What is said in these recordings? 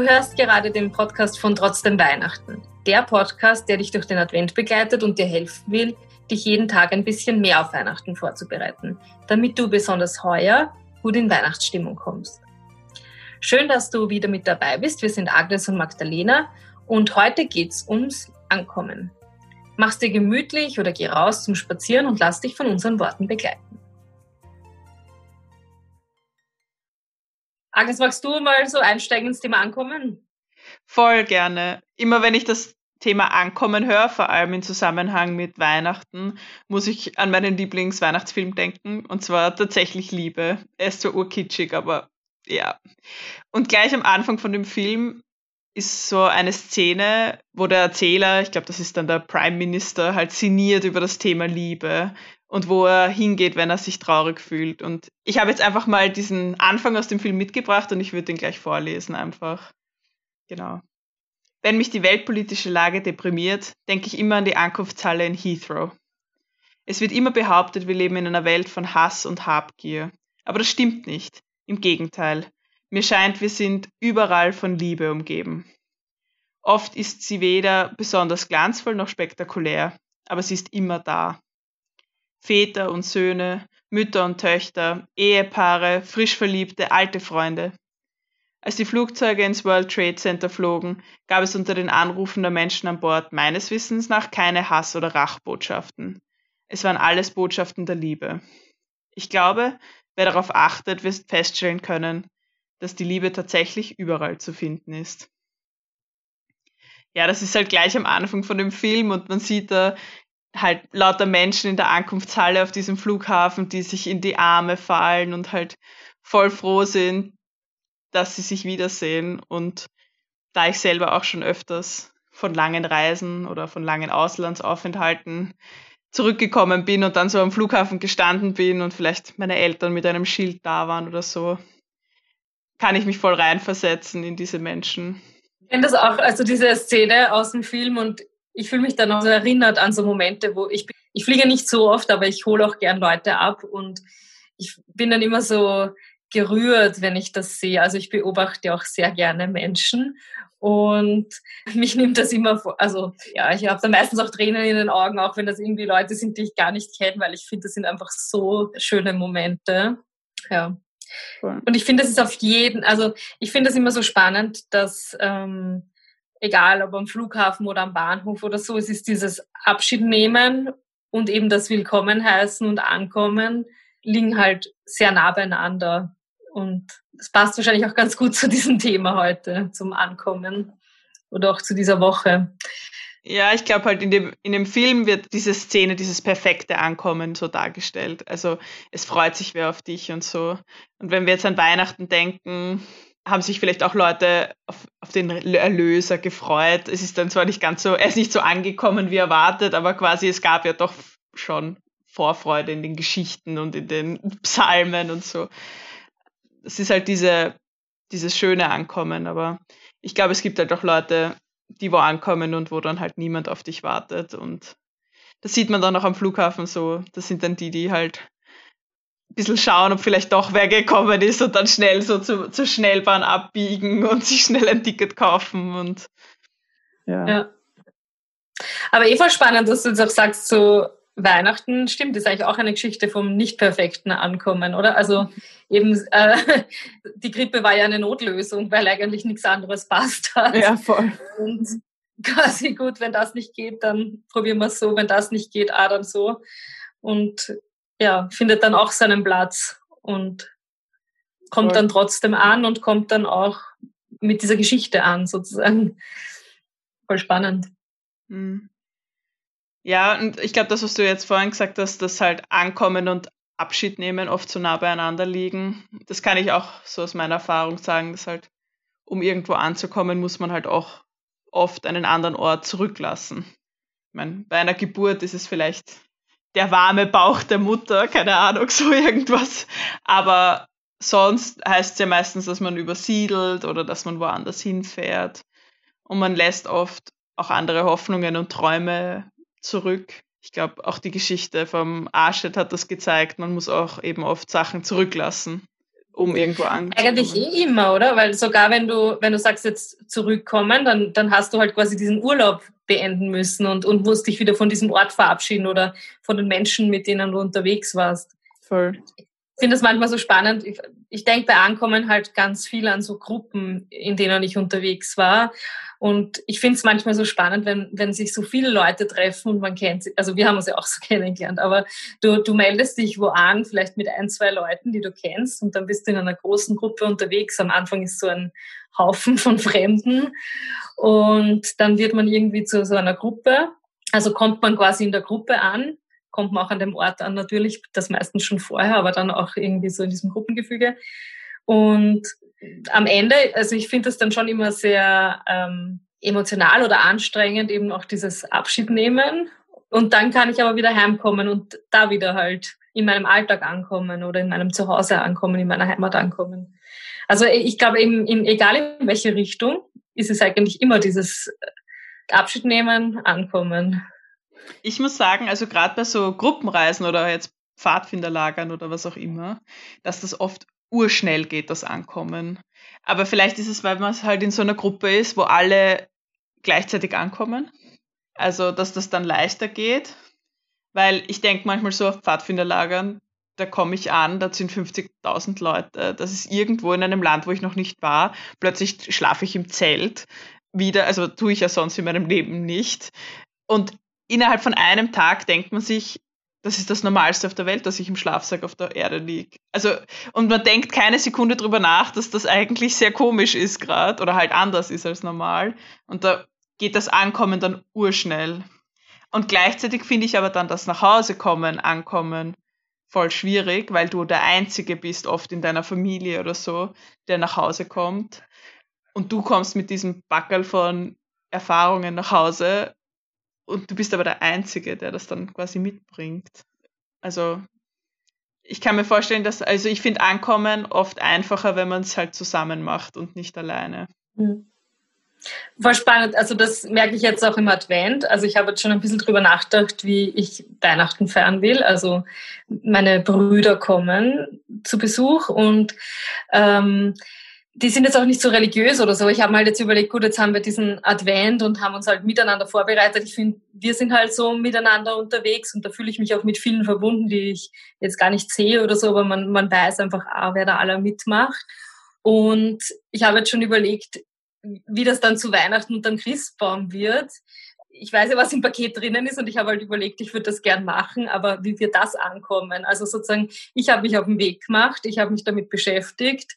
Du hörst gerade den Podcast von Trotzdem Weihnachten. Der Podcast, der dich durch den Advent begleitet und dir helfen will, dich jeden Tag ein bisschen mehr auf Weihnachten vorzubereiten, damit du besonders heuer gut in Weihnachtsstimmung kommst. Schön, dass du wieder mit dabei bist. Wir sind Agnes und Magdalena und heute geht's ums Ankommen. Mach's dir gemütlich oder geh raus zum Spazieren und lass dich von unseren Worten begleiten. Agnes, magst du mal so einsteigen ins Thema Ankommen? Voll gerne. Immer wenn ich das Thema Ankommen höre, vor allem im Zusammenhang mit Weihnachten, muss ich an meinen Lieblingsweihnachtsfilm denken, und zwar tatsächlich Liebe. Er ist zwar urkitschig, aber ja. Und gleich am Anfang von dem Film ist so eine Szene, wo der Erzähler, ich glaube, das ist dann der Prime Minister, halt sinniert über das Thema Liebe und wo er hingeht, wenn er sich traurig fühlt. Und ich habe jetzt einfach mal diesen Anfang aus dem Film mitgebracht und ich würde den gleich vorlesen einfach. Genau. Wenn mich die weltpolitische Lage deprimiert, denke ich immer an die Ankunftshalle in Heathrow. Es wird immer behauptet, wir leben in einer Welt von Hass und Habgier. Aber das stimmt nicht. Im Gegenteil. Mir scheint, wir sind überall von Liebe umgeben. Oft ist sie weder besonders glanzvoll noch spektakulär, aber sie ist immer da. Väter und Söhne, Mütter und Töchter, Ehepaare, frisch verliebte, alte Freunde. Als die Flugzeuge ins World Trade Center flogen, gab es unter den Anrufen der Menschen an Bord meines Wissens nach keine Hass- oder Rachbotschaften. Es waren alles Botschaften der Liebe. Ich glaube, wer darauf achtet, wird feststellen können, dass die Liebe tatsächlich überall zu finden ist. Ja, das ist halt gleich am Anfang von dem Film und man sieht da halt lauter Menschen in der Ankunftshalle auf diesem Flughafen, die sich in die Arme fallen und halt voll froh sind, dass sie sich wiedersehen. Und da ich selber auch schon öfters von langen Reisen oder von langen Auslandsaufenthalten zurückgekommen bin und dann so am Flughafen gestanden bin und vielleicht meine Eltern mit einem Schild da waren oder so, kann ich mich voll reinversetzen in diese Menschen. Ich kenne das auch, also diese Szene aus dem Film und ich fühle mich dann auch so erinnert an so Momente, wo ich, ich fliege nicht so oft, aber ich hole auch gern Leute ab und ich bin dann immer so gerührt, wenn ich das sehe. Also ich beobachte auch sehr gerne Menschen und mich nimmt das immer vor. Also ja, ich habe dann meistens auch Tränen in den Augen, auch wenn das irgendwie Leute sind, die ich gar nicht kenne, weil ich finde, das sind einfach so schöne Momente. Ja. Und ich finde, das ist auf jeden, also ich finde das immer so spannend, dass ähm, egal ob am Flughafen oder am Bahnhof oder so, es ist dieses Abschied nehmen und eben das Willkommen heißen und Ankommen liegen halt sehr nah beieinander. Und es passt wahrscheinlich auch ganz gut zu diesem Thema heute, zum Ankommen oder auch zu dieser Woche. Ja, ich glaube halt in dem, in dem Film wird diese Szene, dieses perfekte Ankommen so dargestellt. Also es freut sich wer auf dich und so. Und wenn wir jetzt an Weihnachten denken, haben sich vielleicht auch Leute auf, auf den Erlöser gefreut. Es ist dann zwar nicht ganz so, er ist nicht so angekommen wie erwartet, aber quasi es gab ja doch schon Vorfreude in den Geschichten und in den Psalmen und so. Es ist halt diese, dieses schöne Ankommen, aber ich glaube, es gibt halt auch Leute, die wo ankommen und wo dann halt niemand auf dich wartet. Und das sieht man dann auch am Flughafen so. Das sind dann die, die halt bisschen schauen, ob vielleicht doch wer gekommen ist und dann schnell so zu, zur Schnellbahn abbiegen und sich schnell ein Ticket kaufen und ja. ja. Aber eh voll spannend, dass du jetzt auch sagst, so Weihnachten stimmt, ist eigentlich auch eine Geschichte vom nicht perfekten Ankommen, oder? Also eben äh, die Grippe war ja eine Notlösung, weil eigentlich nichts anderes passt hat. Ja, voll. Und quasi gut, wenn das nicht geht, dann probieren wir es so, wenn das nicht geht, ah, dann so. Und ja, findet dann auch seinen Platz und kommt voll. dann trotzdem an und kommt dann auch mit dieser Geschichte an, sozusagen. Voll spannend. Mhm. Ja, und ich glaube, das, was du jetzt vorhin gesagt hast, dass halt Ankommen und Abschied nehmen oft so nah beieinander liegen, das kann ich auch so aus meiner Erfahrung sagen, dass halt, um irgendwo anzukommen, muss man halt auch oft einen anderen Ort zurücklassen. Ich meine, bei einer Geburt ist es vielleicht der warme Bauch der Mutter, keine Ahnung, so irgendwas. Aber sonst heißt es ja meistens, dass man übersiedelt oder dass man woanders hinfährt. Und man lässt oft auch andere Hoffnungen und Träume zurück. Ich glaube, auch die Geschichte vom Arschet hat das gezeigt. Man muss auch eben oft Sachen zurücklassen. Um irgendwo anzukommen. Eigentlich eh immer, oder? Weil sogar wenn du, wenn du sagst jetzt zurückkommen, dann, dann hast du halt quasi diesen Urlaub beenden müssen und, und musst dich wieder von diesem Ort verabschieden oder von den Menschen, mit denen du unterwegs warst. Voll. Ich finde das manchmal so spannend. Ich, ich denke bei Ankommen halt ganz viel an so Gruppen, in denen ich unterwegs war. Und ich finde es manchmal so spannend, wenn, wenn sich so viele Leute treffen und man kennt sie. Also wir haben uns ja auch so kennengelernt, aber du, du meldest dich wo an, vielleicht mit ein, zwei Leuten, die du kennst, und dann bist du in einer großen Gruppe unterwegs. Am Anfang ist so ein Haufen von Fremden und dann wird man irgendwie zu so einer Gruppe. Also kommt man quasi in der Gruppe an, kommt man auch an dem Ort an, natürlich, das meistens schon vorher, aber dann auch irgendwie so in diesem Gruppengefüge. Und am Ende, also ich finde das dann schon immer sehr ähm, emotional oder anstrengend, eben auch dieses Abschied nehmen. Und dann kann ich aber wieder heimkommen und da wieder halt in meinem Alltag ankommen oder in meinem Zuhause ankommen, in meiner Heimat ankommen. Also ich glaube eben, in, egal in welche Richtung, ist es eigentlich immer dieses Abschied nehmen, ankommen. Ich muss sagen, also gerade bei so Gruppenreisen oder jetzt Pfadfinderlagern oder was auch immer, dass das oft urschnell geht, das Ankommen. Aber vielleicht ist es, weil man halt in so einer Gruppe ist, wo alle gleichzeitig ankommen. Also, dass das dann leichter geht. Weil ich denke manchmal so auf Pfadfinderlagern, da komme ich an, da sind 50.000 Leute, das ist irgendwo in einem Land, wo ich noch nicht war. Plötzlich schlafe ich im Zelt wieder, also tue ich ja sonst in meinem Leben nicht. Und innerhalb von einem Tag denkt man sich, das ist das Normalste auf der Welt, dass ich im Schlafsack auf der Erde liege. Also, und man denkt keine Sekunde drüber nach, dass das eigentlich sehr komisch ist gerade oder halt anders ist als normal. Und da geht das Ankommen dann urschnell. Und gleichzeitig finde ich aber dann das nach Hause kommen, ankommen voll schwierig, weil du der Einzige bist, oft in deiner Familie oder so, der nach Hause kommt. Und du kommst mit diesem Backel von Erfahrungen nach Hause und du bist aber der Einzige, der das dann quasi mitbringt. Also ich kann mir vorstellen, dass, also ich finde Ankommen oft einfacher, wenn man es halt zusammen macht und nicht alleine. Mhm. War spannend. Also das merke ich jetzt auch im Advent. Also ich habe jetzt schon ein bisschen drüber nachgedacht, wie ich Weihnachten feiern will. Also meine Brüder kommen zu Besuch und ähm, die sind jetzt auch nicht so religiös oder so. Ich habe mir halt jetzt überlegt, gut, jetzt haben wir diesen Advent und haben uns halt miteinander vorbereitet. Ich finde, wir sind halt so miteinander unterwegs und da fühle ich mich auch mit vielen verbunden, die ich jetzt gar nicht sehe oder so, aber man, man weiß einfach, ah, wer da alle mitmacht. Und ich habe jetzt schon überlegt, wie das dann zu Weihnachten und dann Christbaum wird. Ich weiß ja, was im Paket drinnen ist und ich habe halt überlegt, ich würde das gern machen, aber wie wird das ankommen? Also sozusagen, ich habe mich auf den Weg gemacht, ich habe mich damit beschäftigt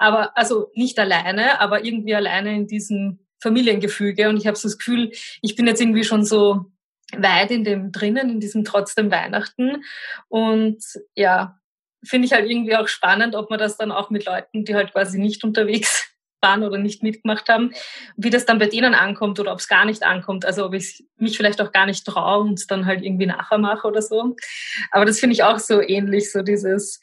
aber also nicht alleine, aber irgendwie alleine in diesem Familiengefüge. Und ich habe so das Gefühl, ich bin jetzt irgendwie schon so weit in dem drinnen, in diesem trotzdem Weihnachten. Und ja, finde ich halt irgendwie auch spannend, ob man das dann auch mit Leuten, die halt quasi nicht unterwegs waren oder nicht mitgemacht haben, wie das dann bei denen ankommt oder ob es gar nicht ankommt. Also ob ich mich vielleicht auch gar nicht traue und dann halt irgendwie nachher mache oder so. Aber das finde ich auch so ähnlich, so dieses,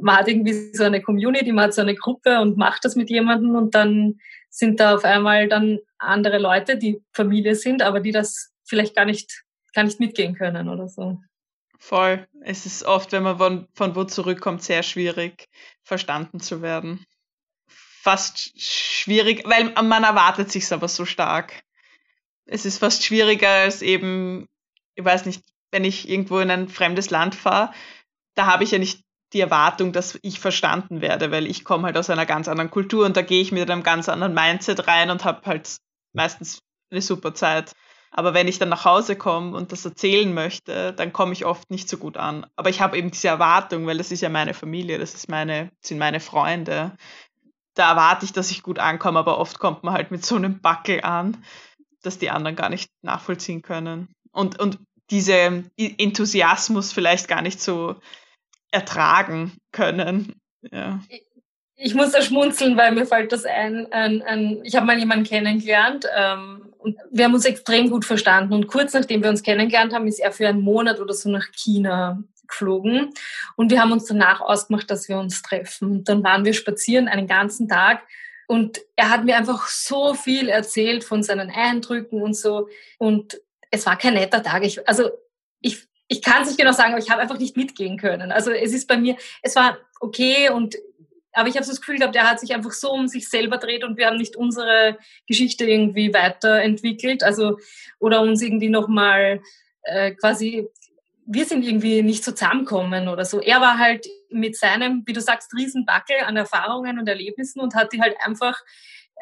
man hat irgendwie so eine Community, man hat so eine Gruppe und macht das mit jemandem und dann sind da auf einmal dann andere Leute, die Familie sind, aber die das vielleicht gar nicht, gar nicht mitgehen können oder so. Voll. Es ist oft, wenn man von, von wo zurückkommt, sehr schwierig, verstanden zu werden fast schwierig, weil man erwartet sich aber so stark. Es ist fast schwieriger als eben, ich weiß nicht, wenn ich irgendwo in ein fremdes Land fahre, da habe ich ja nicht die Erwartung, dass ich verstanden werde, weil ich komme halt aus einer ganz anderen Kultur und da gehe ich mit einem ganz anderen Mindset rein und habe halt meistens eine super Zeit. Aber wenn ich dann nach Hause komme und das erzählen möchte, dann komme ich oft nicht so gut an. Aber ich habe eben diese Erwartung, weil das ist ja meine Familie, das ist meine, sind meine Freunde da erwarte ich, dass ich gut ankomme, aber oft kommt man halt mit so einem Backel an, dass die anderen gar nicht nachvollziehen können. Und, und diese Enthusiasmus vielleicht gar nicht so ertragen können. Ja. Ich muss da schmunzeln, weil mir fällt das ein. ein, ein ich habe mal jemanden kennengelernt ähm, und wir haben uns extrem gut verstanden. Und kurz nachdem wir uns kennengelernt haben, ist er für einen Monat oder so nach China geflogen und wir haben uns danach ausgemacht, dass wir uns treffen. Und dann waren wir spazieren einen ganzen Tag und er hat mir einfach so viel erzählt von seinen Eindrücken und so und es war kein netter Tag. Ich, also ich, ich kann es nicht genau sagen, aber ich habe einfach nicht mitgehen können. Also es ist bei mir, es war okay und aber ich habe so das Gefühl gehabt, er hat sich einfach so um sich selber dreht und wir haben nicht unsere Geschichte irgendwie weiterentwickelt, also oder uns irgendwie nochmal äh, quasi, wir sind irgendwie nicht so zusammenkommen oder so. Er war halt mit seinem, wie du sagst, Riesenbackel an Erfahrungen und Erlebnissen und hat die halt einfach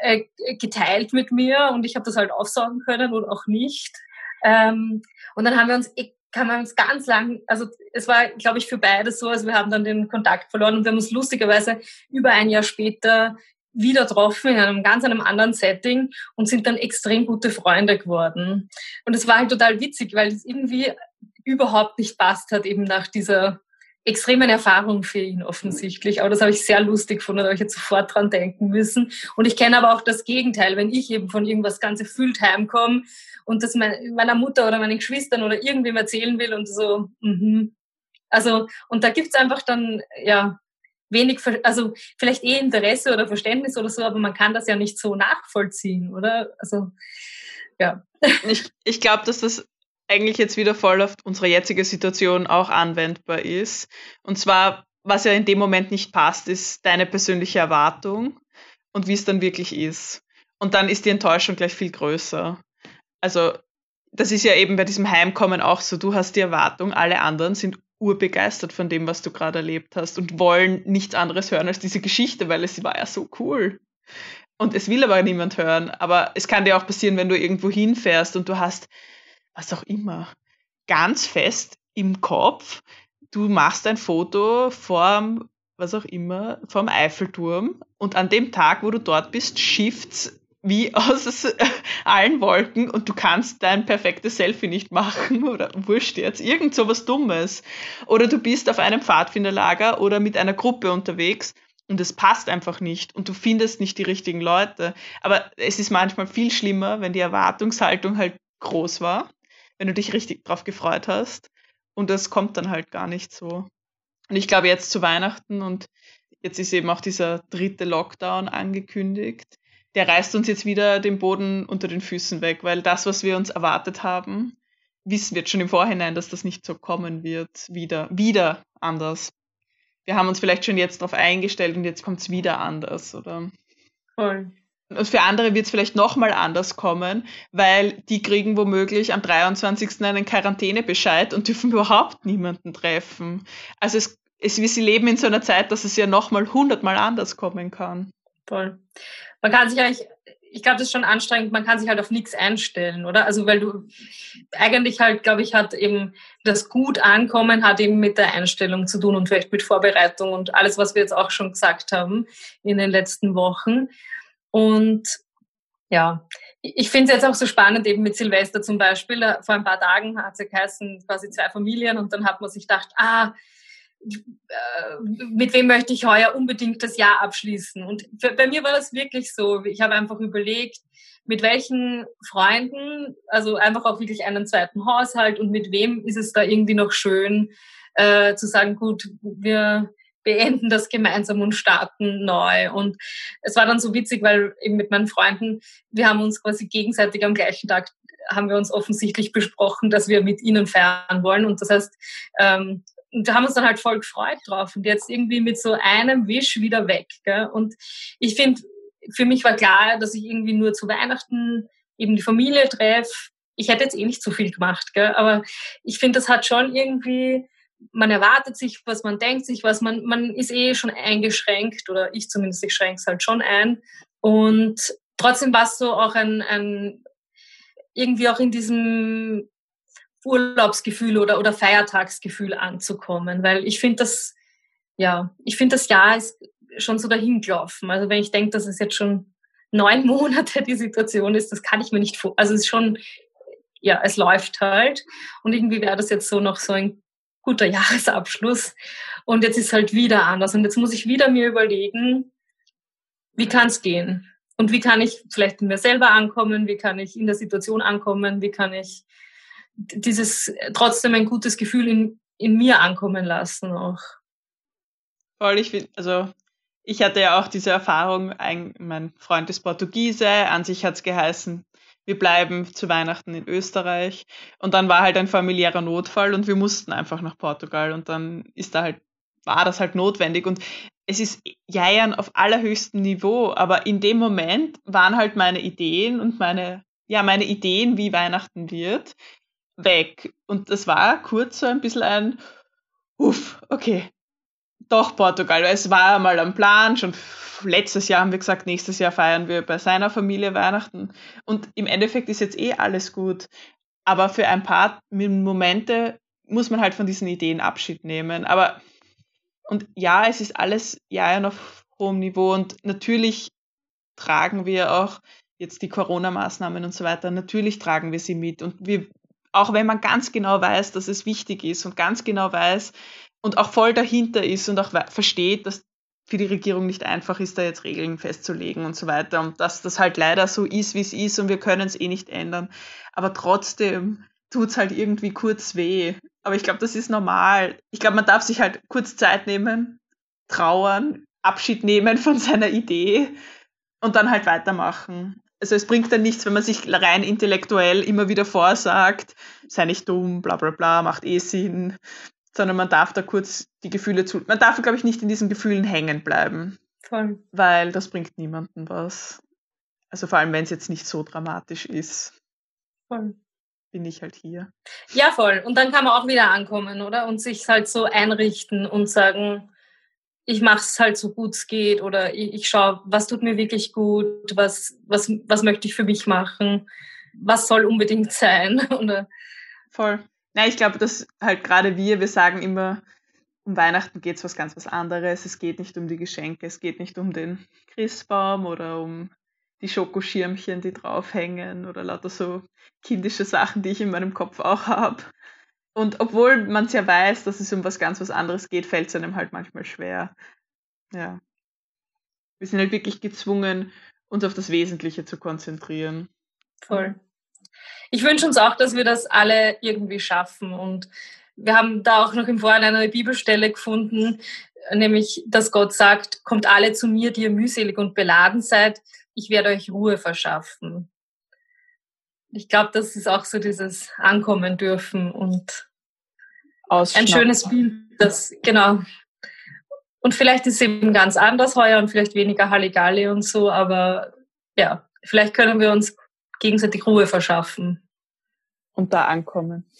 äh, geteilt mit mir und ich habe das halt aufsaugen können oder auch nicht. Ähm, und dann haben wir uns kann man uns ganz lang, also es war, glaube ich, für beide so, also wir haben dann den Kontakt verloren und wir haben uns lustigerweise über ein Jahr später wieder getroffen in einem ganz einem anderen Setting und sind dann extrem gute Freunde geworden. Und es war halt total witzig, weil es irgendwie überhaupt nicht passt hat, eben nach dieser extremen Erfahrung für ihn offensichtlich. Aber das habe ich sehr lustig gefunden, da ich jetzt sofort dran denken müssen. Und ich kenne aber auch das Gegenteil, wenn ich eben von irgendwas ganz erfüllt heimkomme und das meiner Mutter oder meinen Geschwistern oder irgendwem erzählen will und so, mhm. Also, und da gibt's einfach dann, ja, wenig, also vielleicht eh Interesse oder Verständnis oder so, aber man kann das ja nicht so nachvollziehen, oder? Also, ja. Ich, ich glaube, dass das eigentlich jetzt wieder voll auf unsere jetzige Situation auch anwendbar ist. Und zwar, was ja in dem Moment nicht passt, ist deine persönliche Erwartung und wie es dann wirklich ist. Und dann ist die Enttäuschung gleich viel größer. Also, das ist ja eben bei diesem Heimkommen auch so. Du hast die Erwartung, alle anderen sind urbegeistert von dem, was du gerade erlebt hast und wollen nichts anderes hören als diese Geschichte, weil es war ja so cool. Und es will aber niemand hören. Aber es kann dir auch passieren, wenn du irgendwo hinfährst und du hast was auch immer, ganz fest im Kopf. Du machst ein Foto vorm, was auch immer, vorm Eiffelturm und an dem Tag, wo du dort bist, shifts wie aus allen Wolken und du kannst dein perfektes Selfie nicht machen oder wurscht jetzt, irgend so was Dummes. Oder du bist auf einem Pfadfinderlager oder mit einer Gruppe unterwegs und es passt einfach nicht und du findest nicht die richtigen Leute. Aber es ist manchmal viel schlimmer, wenn die Erwartungshaltung halt groß war wenn du dich richtig drauf gefreut hast. Und das kommt dann halt gar nicht so. Und ich glaube, jetzt zu Weihnachten und jetzt ist eben auch dieser dritte Lockdown angekündigt. Der reißt uns jetzt wieder den Boden unter den Füßen weg, weil das, was wir uns erwartet haben, wissen wir jetzt schon im Vorhinein, dass das nicht so kommen wird. Wieder, wieder anders. Wir haben uns vielleicht schon jetzt darauf eingestellt und jetzt kommt es wieder anders, oder? Voll. Und für andere wird es vielleicht nochmal anders kommen, weil die kriegen womöglich am 23. einen Quarantänebescheid und dürfen überhaupt niemanden treffen. Also es, es, sie leben in so einer Zeit, dass es ja nochmal hundertmal anders kommen kann. Voll. Man kann sich eigentlich, ich glaube, das ist schon anstrengend, man kann sich halt auf nichts einstellen, oder? Also weil du eigentlich halt, glaube ich, hat eben das gut ankommen, hat eben mit der Einstellung zu tun und vielleicht mit Vorbereitung und alles, was wir jetzt auch schon gesagt haben in den letzten Wochen. Und ja, ich finde es jetzt auch so spannend, eben mit Silvester zum Beispiel. Vor ein paar Tagen hat es ja geheißen, quasi zwei Familien und dann hat man sich gedacht, ah, äh, mit wem möchte ich heuer unbedingt das Jahr abschließen? Und für, bei mir war das wirklich so. Ich habe einfach überlegt, mit welchen Freunden, also einfach auch wirklich einen zweiten Haushalt und mit wem ist es da irgendwie noch schön äh, zu sagen, gut, wir beenden das gemeinsam und starten neu. Und es war dann so witzig, weil eben mit meinen Freunden, wir haben uns quasi gegenseitig am gleichen Tag haben wir uns offensichtlich besprochen, dass wir mit ihnen feiern wollen. Und das heißt, ähm, und wir haben uns dann halt voll gefreut drauf und jetzt irgendwie mit so einem Wisch wieder weg. Gell? Und ich finde, für mich war klar, dass ich irgendwie nur zu Weihnachten eben die Familie treffe. Ich hätte jetzt eh nicht so viel gemacht, gell? aber ich finde, das hat schon irgendwie man erwartet sich was, man denkt sich was, man, man ist eh schon eingeschränkt oder ich zumindest, ich schränke es halt schon ein. Und trotzdem war es so auch ein, ein, irgendwie auch in diesem Urlaubsgefühl oder, oder Feiertagsgefühl anzukommen, weil ich finde das, ja, ich finde das Jahr ist schon so dahin gelaufen. Also wenn ich denke, dass es jetzt schon neun Monate die Situation ist, das kann ich mir nicht vor, also es ist schon, ja, es läuft halt. Und irgendwie wäre das jetzt so noch so ein guter Jahresabschluss. Und jetzt ist halt wieder anders. Und jetzt muss ich wieder mir überlegen, wie kann es gehen? Und wie kann ich vielleicht in mir selber ankommen? Wie kann ich in der Situation ankommen? Wie kann ich dieses trotzdem ein gutes Gefühl in, in mir ankommen lassen auch? Voll, ich finde, also ich hatte ja auch diese Erfahrung, ein, mein Freund ist Portugiese, an sich hat es geheißen, wir bleiben zu Weihnachten in Österreich. Und dann war halt ein familiärer Notfall und wir mussten einfach nach Portugal und dann ist da halt, war das halt notwendig. Und es ist Jeiern auf allerhöchstem Niveau, aber in dem Moment waren halt meine Ideen und meine, ja, meine Ideen, wie Weihnachten wird, weg. Und das war kurz so ein bisschen ein, uff, okay, doch Portugal. Es war mal am Plan, schon letztes Jahr haben wir gesagt, nächstes Jahr feiern wir bei seiner Familie Weihnachten. Und im Endeffekt ist jetzt eh alles gut. Aber für ein paar Momente muss man halt von diesen Ideen Abschied nehmen. Aber, und ja, es ist alles ja auf hohem Niveau und natürlich tragen wir auch jetzt die Corona-Maßnahmen und so weiter, natürlich tragen wir sie mit und wir, auch wenn man ganz genau weiß, dass es wichtig ist und ganz genau weiß und auch voll dahinter ist und auch versteht, dass für die Regierung nicht einfach ist, da jetzt Regeln festzulegen und so weiter und dass das halt leider so ist, wie es ist und wir können es eh nicht ändern. Aber trotzdem tut es halt irgendwie kurz weh. Aber ich glaube, das ist normal. Ich glaube, man darf sich halt kurz Zeit nehmen, trauern, Abschied nehmen von seiner Idee und dann halt weitermachen. Also es bringt dann nichts, wenn man sich rein intellektuell immer wieder vorsagt, sei nicht dumm, bla bla bla, macht eh Sinn, sondern man darf da kurz die Gefühle zu. Man darf, glaube ich, nicht in diesen Gefühlen hängen bleiben. Voll. Weil das bringt niemandem was. Also vor allem, wenn es jetzt nicht so dramatisch ist. Voll. Bin ich halt hier. Ja, voll. Und dann kann man auch wieder ankommen, oder? Und sich halt so einrichten und sagen, ich mache es halt so gut es geht oder ich, ich schaue, was tut mir wirklich gut, was, was, was möchte ich für mich machen, was soll unbedingt sein. Oder? Voll. Ja, ich glaube, dass halt gerade wir, wir sagen immer, um Weihnachten geht es was ganz was anderes. Es geht nicht um die Geschenke, es geht nicht um den Christbaum oder um die Schokoschirmchen, die draufhängen oder lauter so kindische Sachen, die ich in meinem Kopf auch habe. Und obwohl man es ja weiß, dass es um was ganz was anderes geht, fällt es einem halt manchmal schwer. Ja. Wir sind halt wirklich gezwungen, uns auf das Wesentliche zu konzentrieren. Voll ich wünsche uns auch, dass wir das alle irgendwie schaffen. Und wir haben da auch noch im Vorhinein eine Bibelstelle gefunden, nämlich, dass Gott sagt, kommt alle zu mir, die ihr mühselig und beladen seid, ich werde euch Ruhe verschaffen. Ich glaube, das ist auch so dieses Ankommen dürfen und ein schönes Bild, das, genau. Und vielleicht ist es eben ganz anders heuer und vielleicht weniger Halligalli und so, aber ja, vielleicht können wir uns gegenseitig Ruhe verschaffen. Und da ankommen.